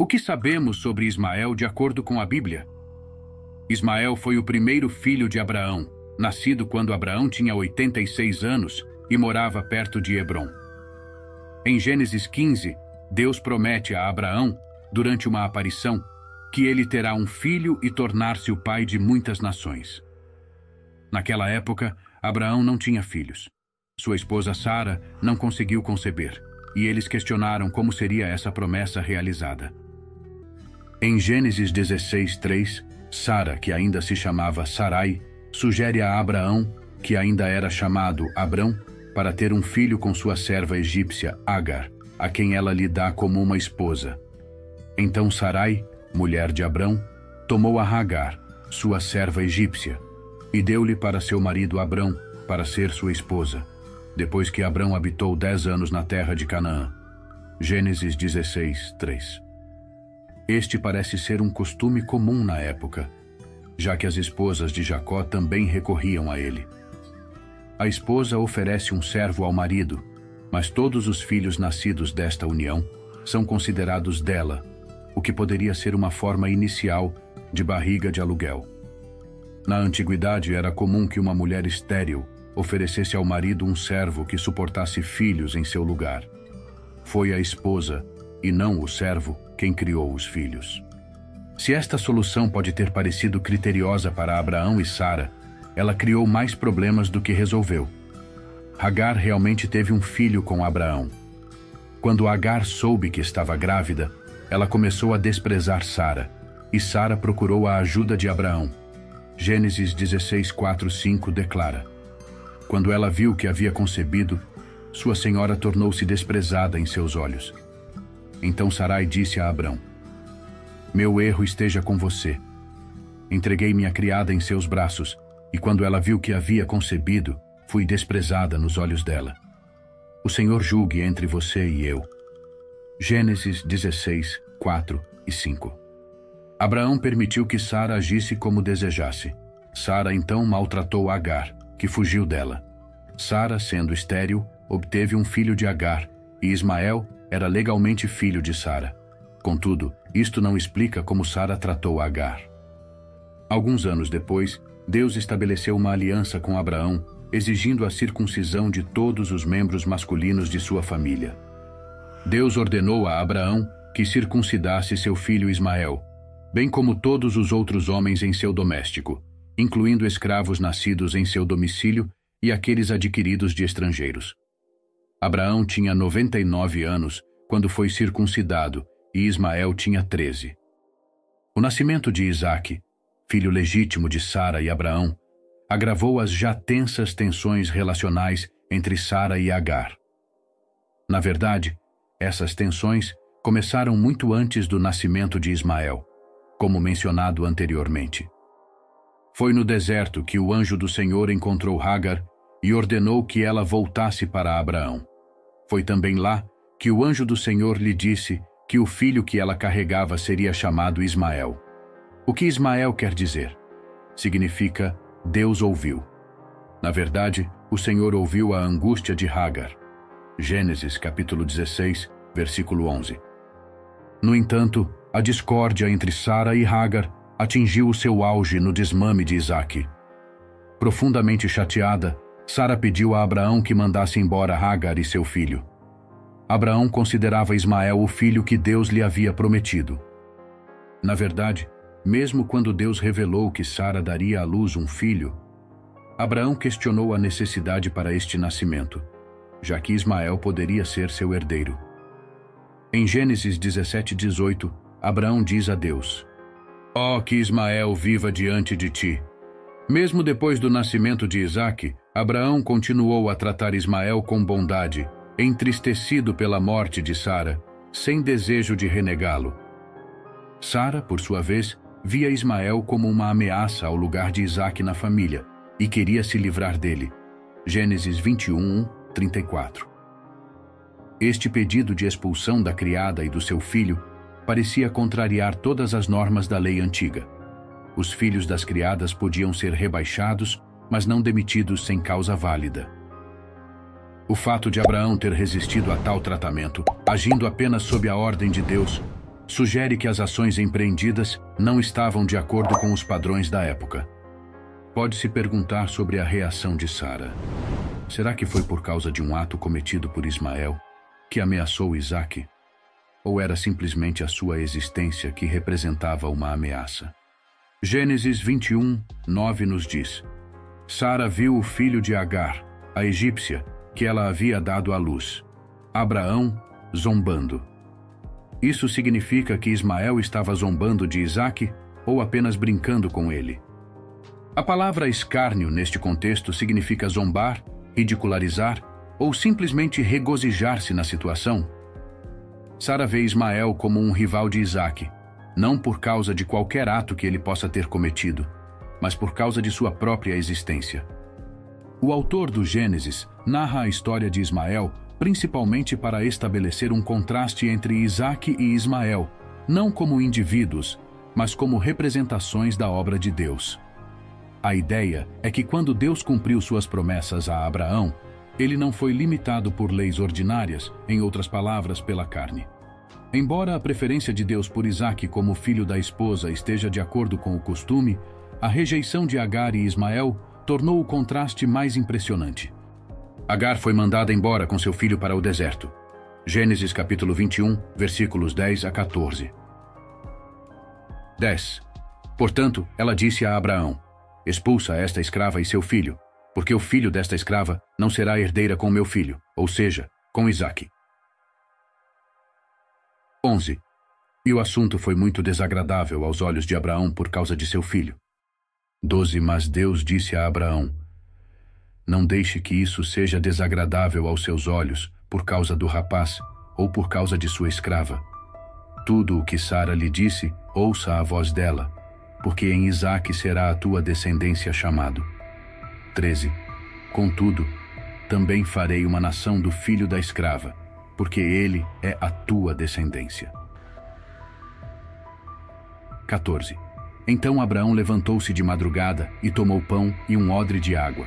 O que sabemos sobre Ismael de acordo com a Bíblia? Ismael foi o primeiro filho de Abraão, nascido quando Abraão tinha 86 anos e morava perto de Hebron. Em Gênesis 15, Deus promete a Abraão, durante uma aparição, que ele terá um filho e tornar-se o pai de muitas nações. Naquela época, Abraão não tinha filhos. Sua esposa Sara não conseguiu conceber, e eles questionaram como seria essa promessa realizada. Em Gênesis 16, 3, Sara, que ainda se chamava Sarai, sugere a Abraão, que ainda era chamado Abrão, para ter um filho com sua serva egípcia Agar, a quem ela lhe dá como uma esposa. Então Sarai, mulher de Abrão, tomou a Hagar, sua serva egípcia, e deu-lhe para seu marido Abrão, para ser sua esposa, depois que Abrão habitou dez anos na terra de Canaã. Gênesis 16, 3 Este parece ser um costume comum na época, já que as esposas de Jacó também recorriam a ele. A esposa oferece um servo ao marido, mas todos os filhos nascidos desta união são considerados dela, o que poderia ser uma forma inicial de barriga de aluguel. Na antiguidade era comum que uma mulher estéril oferecesse ao marido um servo que suportasse filhos em seu lugar. Foi a esposa, e não o servo, quem criou os filhos. Se esta solução pode ter parecido criteriosa para Abraão e Sara, ela criou mais problemas do que resolveu. Agar realmente teve um filho com Abraão. Quando Agar soube que estava grávida, ela começou a desprezar Sara, e Sara procurou a ajuda de Abraão. Gênesis 16, 4, 5 declara: Quando ela viu que havia concebido, sua senhora tornou-se desprezada em seus olhos. Então Sarai disse a Abrão: Meu erro esteja com você. Entreguei minha criada em seus braços, e quando ela viu que havia concebido, fui desprezada nos olhos dela. O Senhor julgue entre você e eu. Gênesis 16, 4 e 5 Abraão permitiu que Sara agisse como desejasse. Sara então maltratou Agar, que fugiu dela. Sara, sendo estéril, obteve um filho de Agar, e Ismael era legalmente filho de Sara. Contudo, isto não explica como Sara tratou Agar. Alguns anos depois, Deus estabeleceu uma aliança com Abraão, exigindo a circuncisão de todos os membros masculinos de sua família. Deus ordenou a Abraão que circuncidasse seu filho Ismael, bem como todos os outros homens em seu doméstico, incluindo escravos nascidos em seu domicílio e aqueles adquiridos de estrangeiros. Abraão tinha 99 anos quando foi circuncidado e Ismael tinha 13. O nascimento de Isaque, filho legítimo de Sara e Abraão, agravou as já tensas tensões relacionais entre Sara e Agar. Na verdade, essas tensões começaram muito antes do nascimento de Ismael como mencionado anteriormente. Foi no deserto que o anjo do Senhor encontrou Hagar e ordenou que ela voltasse para Abraão. Foi também lá que o anjo do Senhor lhe disse que o filho que ela carregava seria chamado Ismael. O que Ismael quer dizer? Significa Deus ouviu. Na verdade, o Senhor ouviu a angústia de Hagar. Gênesis capítulo 16, versículo 11. No entanto, a discórdia entre Sara e Hagar atingiu o seu auge no desmame de Isaac. Profundamente chateada, Sara pediu a Abraão que mandasse embora Hagar e seu filho. Abraão considerava Ismael o filho que Deus lhe havia prometido. Na verdade, mesmo quando Deus revelou que Sara daria à luz um filho, Abraão questionou a necessidade para este nascimento, já que Ismael poderia ser seu herdeiro. Em Gênesis 17, 18, Abraão diz a Deus: Ó oh, que Ismael viva diante de ti. Mesmo depois do nascimento de Isaque, Abraão continuou a tratar Ismael com bondade, entristecido pela morte de Sara, sem desejo de renegá-lo. Sara, por sua vez, via Ismael como uma ameaça ao lugar de Isaque na família e queria se livrar dele. Gênesis 21, 34. Este pedido de expulsão da criada e do seu filho parecia contrariar todas as normas da lei antiga. Os filhos das criadas podiam ser rebaixados, mas não demitidos sem causa válida. O fato de Abraão ter resistido a tal tratamento, agindo apenas sob a ordem de Deus, sugere que as ações empreendidas não estavam de acordo com os padrões da época. Pode-se perguntar sobre a reação de Sara. Será que foi por causa de um ato cometido por Ismael que ameaçou Isaac? Ou era simplesmente a sua existência que representava uma ameaça? Gênesis 21, 9 nos diz: Sara viu o filho de Agar, a egípcia, que ela havia dado à luz. Abraão zombando. Isso significa que Ismael estava zombando de Isaac ou apenas brincando com ele. A palavra escárnio neste contexto significa zombar, ridicularizar ou simplesmente regozijar-se na situação. Sara vê Ismael como um rival de Isaac, não por causa de qualquer ato que ele possa ter cometido, mas por causa de sua própria existência. O autor do Gênesis narra a história de Ismael principalmente para estabelecer um contraste entre Isaac e Ismael, não como indivíduos, mas como representações da obra de Deus. A ideia é que quando Deus cumpriu suas promessas a Abraão, ele não foi limitado por leis ordinárias, em outras palavras, pela carne. Embora a preferência de Deus por Isaac como filho da esposa esteja de acordo com o costume, a rejeição de Agar e Ismael tornou o contraste mais impressionante. Agar foi mandada embora com seu filho para o deserto. Gênesis capítulo 21, versículos 10 a 14. 10. Portanto, ela disse a Abraão: Expulsa esta escrava e seu filho, porque o filho desta escrava não será herdeira com meu filho, ou seja, com Isaque. 11. E o assunto foi muito desagradável aos olhos de Abraão por causa de seu filho. 12. Mas Deus disse a Abraão: não deixe que isso seja desagradável aos seus olhos por causa do rapaz ou por causa de sua escrava. Tudo o que Sara lhe disse, ouça a voz dela, porque em Isaque será a tua descendência chamado. 13. Contudo, também farei uma nação do filho da escrava, porque ele é a tua descendência. 14. Então Abraão levantou-se de madrugada e tomou pão e um odre de água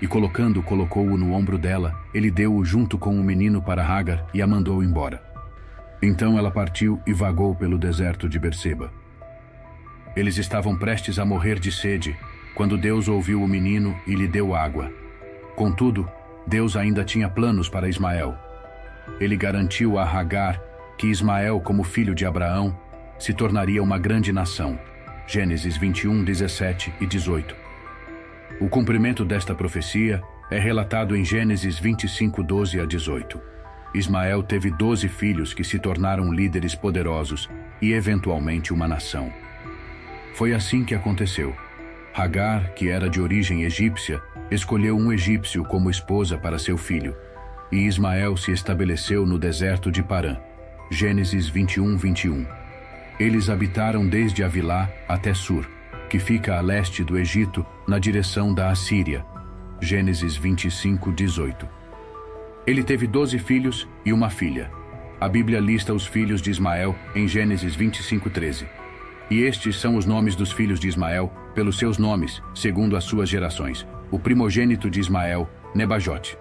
e colocando, colocou-o no ombro dela, ele deu-o junto com o menino para Hagar e a mandou embora. Então ela partiu e vagou pelo deserto de Berseba. Eles estavam prestes a morrer de sede, quando Deus ouviu o menino e lhe deu água. Contudo, Deus ainda tinha planos para Ismael. Ele garantiu a Hagar que Ismael, como filho de Abraão, se tornaria uma grande nação. Gênesis 21, 17 e 18. O cumprimento desta profecia é relatado em Gênesis 25, 12 a 18. Ismael teve doze filhos que se tornaram líderes poderosos e, eventualmente, uma nação. Foi assim que aconteceu. Hagar, que era de origem egípcia, escolheu um egípcio como esposa para seu filho, e Ismael se estabeleceu no deserto de Parã. Gênesis 21, 21. Eles habitaram desde Avilá até Sur que fica a leste do Egito, na direção da Assíria. Gênesis 25, 18. Ele teve doze filhos e uma filha. A Bíblia lista os filhos de Ismael em Gênesis 25, 13. E estes são os nomes dos filhos de Ismael, pelos seus nomes, segundo as suas gerações. O primogênito de Ismael, Nebajote.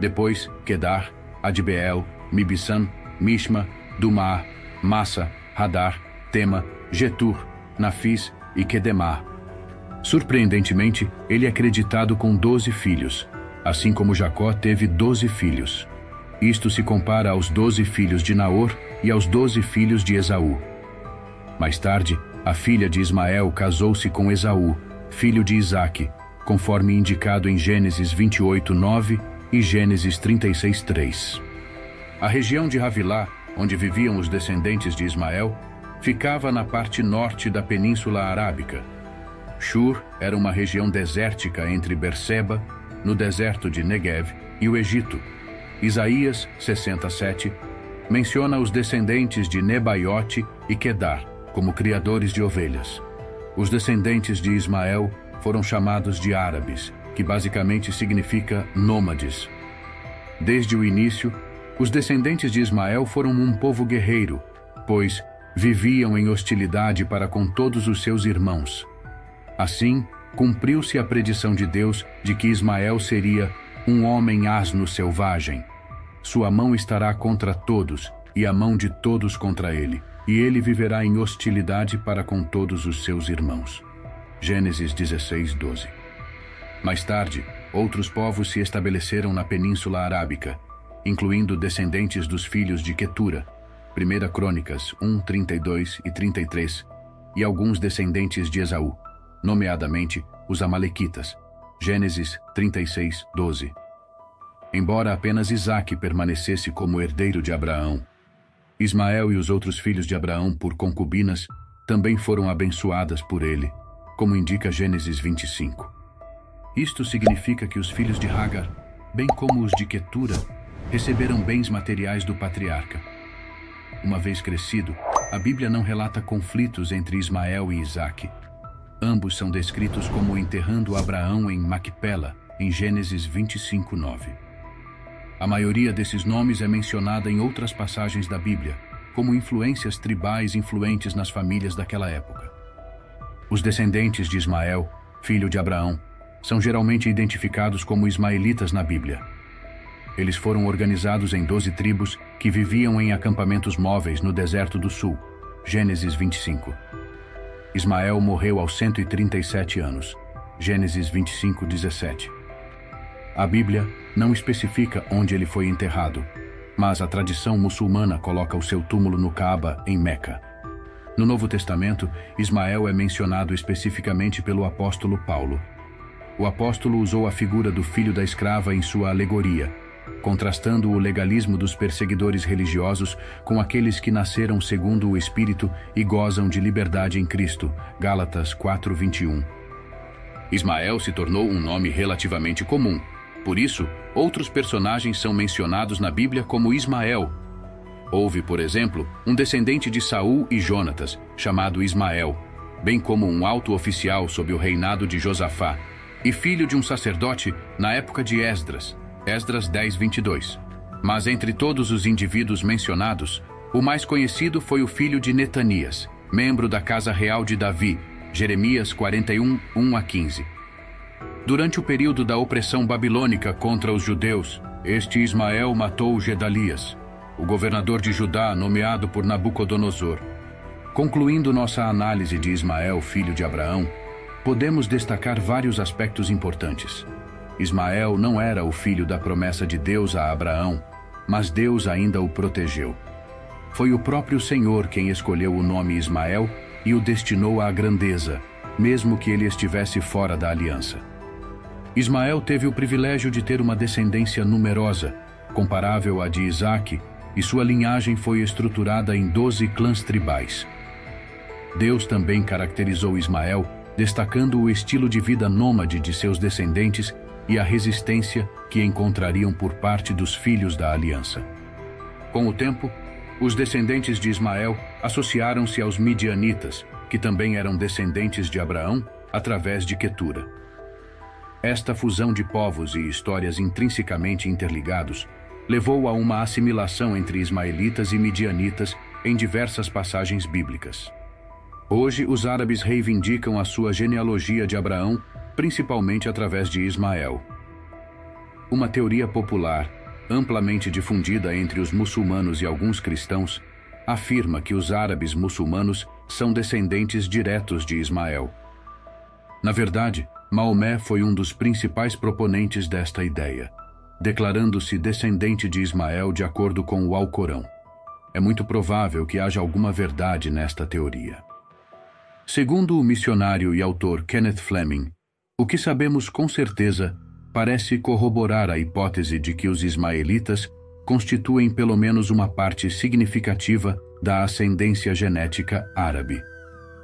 Depois, Kedar, Adbeel, Mibissam, Mishma, Dumar, Massa, Hadar, Tema, Getur, Nafis e Quedemar. Surpreendentemente, ele é acreditado com doze filhos, assim como Jacó teve doze filhos. Isto se compara aos doze filhos de Naor e aos doze filhos de Esaú. Mais tarde, a filha de Ismael casou-se com Esaú, filho de Isaque, conforme indicado em Gênesis 28, 9 e Gênesis 36, 3. A região de Havilá, onde viviam os descendentes de Ismael, ficava na parte norte da Península Arábica. Shur era uma região desértica entre Berseba, no deserto de Negev, e o Egito. Isaías 67 menciona os descendentes de Nebaiote e Kedar como criadores de ovelhas. Os descendentes de Ismael foram chamados de árabes, que basicamente significa nômades. Desde o início, os descendentes de Ismael foram um povo guerreiro, pois viviam em hostilidade para com todos os seus irmãos. Assim, cumpriu-se a predição de Deus de que Ismael seria um homem asno selvagem. Sua mão estará contra todos e a mão de todos contra ele. e ele viverá em hostilidade para com todos os seus irmãos. Gênesis 16, 12. Mais tarde, outros povos se estabeleceram na Península Arábica, incluindo descendentes dos filhos de Quetura, 1 Crônicas 1, 32 e 33, e alguns descendentes de Esaú, nomeadamente os Amalequitas, Gênesis 36, 12. Embora apenas Isaque permanecesse como herdeiro de Abraão, Ismael e os outros filhos de Abraão por concubinas também foram abençoadas por ele, como indica Gênesis 25. Isto significa que os filhos de Hagar, bem como os de Quetura, receberam bens materiais do patriarca. Uma vez crescido, a Bíblia não relata conflitos entre Ismael e Isaque, Ambos são descritos como enterrando Abraão em Macpela, em Gênesis 25, 9. A maioria desses nomes é mencionada em outras passagens da Bíblia, como influências tribais influentes nas famílias daquela época. Os descendentes de Ismael, filho de Abraão, são geralmente identificados como ismaelitas na Bíblia. Eles foram organizados em doze tribos que viviam em acampamentos móveis no deserto do sul. Gênesis 25. Ismael morreu aos 137 anos. Gênesis 25, 17. A Bíblia não especifica onde ele foi enterrado, mas a tradição muçulmana coloca o seu túmulo no Kaaba, em Meca. No Novo Testamento, Ismael é mencionado especificamente pelo apóstolo Paulo. O apóstolo usou a figura do filho da escrava em sua alegoria, contrastando o legalismo dos perseguidores religiosos com aqueles que nasceram segundo o Espírito e gozam de liberdade em Cristo. Gálatas 4:21. Ismael se tornou um nome relativamente comum. Por isso, outros personagens são mencionados na Bíblia como Ismael. Houve, por exemplo, um descendente de Saul e Jonatas, chamado Ismael, bem como um alto oficial sob o reinado de Josafá, e filho de um sacerdote na época de Esdras, Esdras 10, 22. Mas entre todos os indivíduos mencionados, o mais conhecido foi o filho de Netanias, membro da casa real de Davi, Jeremias 41, 1 a 15. Durante o período da opressão babilônica contra os judeus, este Ismael matou Gedalias, o governador de Judá nomeado por Nabucodonosor. Concluindo nossa análise de Ismael, filho de Abraão, podemos destacar vários aspectos importantes. Ismael não era o filho da promessa de Deus a Abraão, mas Deus ainda o protegeu. Foi o próprio Senhor quem escolheu o nome Ismael e o destinou à grandeza, mesmo que ele estivesse fora da aliança. Ismael teve o privilégio de ter uma descendência numerosa, comparável à de Isaque, e sua linhagem foi estruturada em doze clãs tribais. Deus também caracterizou Ismael, destacando o estilo de vida nômade de seus descendentes e a resistência que encontrariam por parte dos filhos da aliança. Com o tempo, os descendentes de Ismael associaram-se aos midianitas, que também eram descendentes de Abraão, através de Quetura. Esta fusão de povos e histórias intrinsecamente interligados levou a uma assimilação entre ismaelitas e midianitas em diversas passagens bíblicas. Hoje, os árabes reivindicam a sua genealogia de Abraão principalmente através de Ismael. Uma teoria popular, amplamente difundida entre os muçulmanos e alguns cristãos, afirma que os árabes muçulmanos são descendentes diretos de Ismael. Na verdade, Maomé foi um dos principais proponentes desta ideia, declarando-se descendente de Ismael de acordo com o Alcorão. É muito provável que haja alguma verdade nesta teoria. Segundo o missionário e autor Kenneth Fleming, o que sabemos com certeza parece corroborar a hipótese de que os ismaelitas constituem pelo menos uma parte significativa da ascendência genética árabe.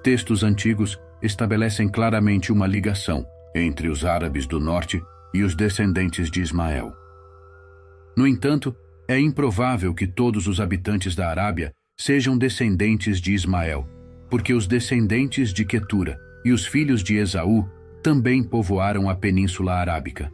Textos antigos estabelecem claramente uma ligação entre os árabes do norte e os descendentes de Ismael. No entanto, é improvável que todos os habitantes da Arábia sejam descendentes de Ismael, porque os descendentes de Quetura e os filhos de Esaú também povoaram a Península Arábica.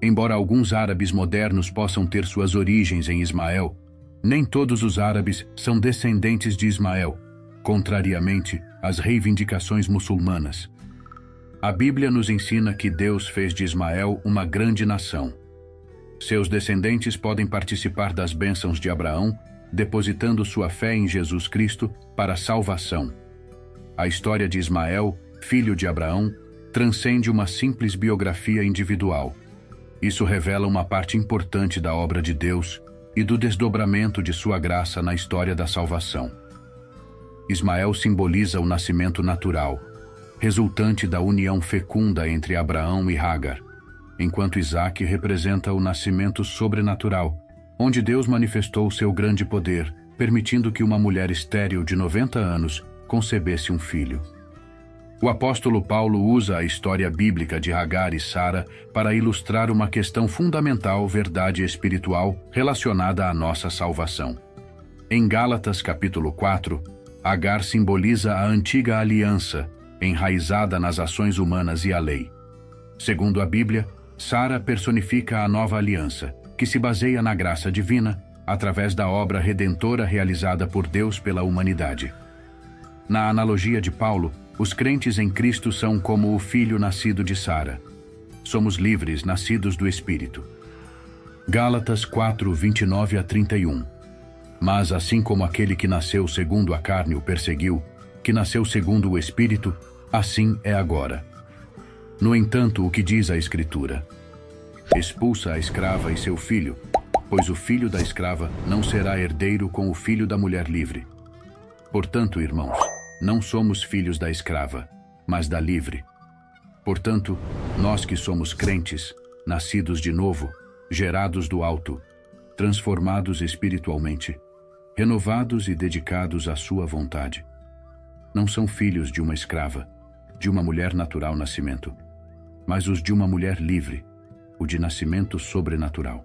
Embora alguns árabes modernos possam ter suas origens em Ismael, nem todos os árabes são descendentes de Ismael, contrariamente às reivindicações muçulmanas. A Bíblia nos ensina que Deus fez de Ismael uma grande nação. Seus descendentes podem participar das bênçãos de Abraão, depositando sua fé em Jesus Cristo para salvação. A história de Ismael, filho de Abraão, transcende uma simples biografia individual. Isso revela uma parte importante da obra de Deus e do desdobramento de sua graça na história da salvação. Ismael simboliza o nascimento natural, resultante da união fecunda entre Abraão e Hagar, enquanto Isaac representa o nascimento sobrenatural, onde Deus manifestou seu grande poder, permitindo que uma mulher estéril de 90 anos concebesse um filho. O apóstolo Paulo usa a história bíblica de Hagar e Sara para ilustrar uma questão fundamental, verdade espiritual, relacionada à nossa salvação. Em Gálatas capítulo 4, Agar simboliza a antiga aliança, enraizada nas ações humanas e a lei. Segundo a Bíblia, Sara personifica a nova aliança, que se baseia na graça divina, através da obra redentora realizada por Deus pela humanidade. Na analogia de Paulo, os crentes em Cristo são como o filho nascido de Sara. Somos livres, nascidos do Espírito. Gálatas 4, 29 a 31 mas assim como aquele que nasceu segundo a carne o perseguiu, que nasceu segundo o Espírito, assim é agora. No entanto, o que diz a Escritura? Expulsa a escrava e seu filho, pois o filho da escrava não será herdeiro com o filho da mulher livre. Portanto, irmãos, não somos filhos da escrava, mas da livre. Portanto, nós que somos crentes, nascidos de novo, gerados do alto, transformados espiritualmente, renovados e dedicados à sua vontade. Não são filhos de uma escrava, de uma mulher natural nascimento, mas os de uma mulher livre, o de nascimento sobrenatural.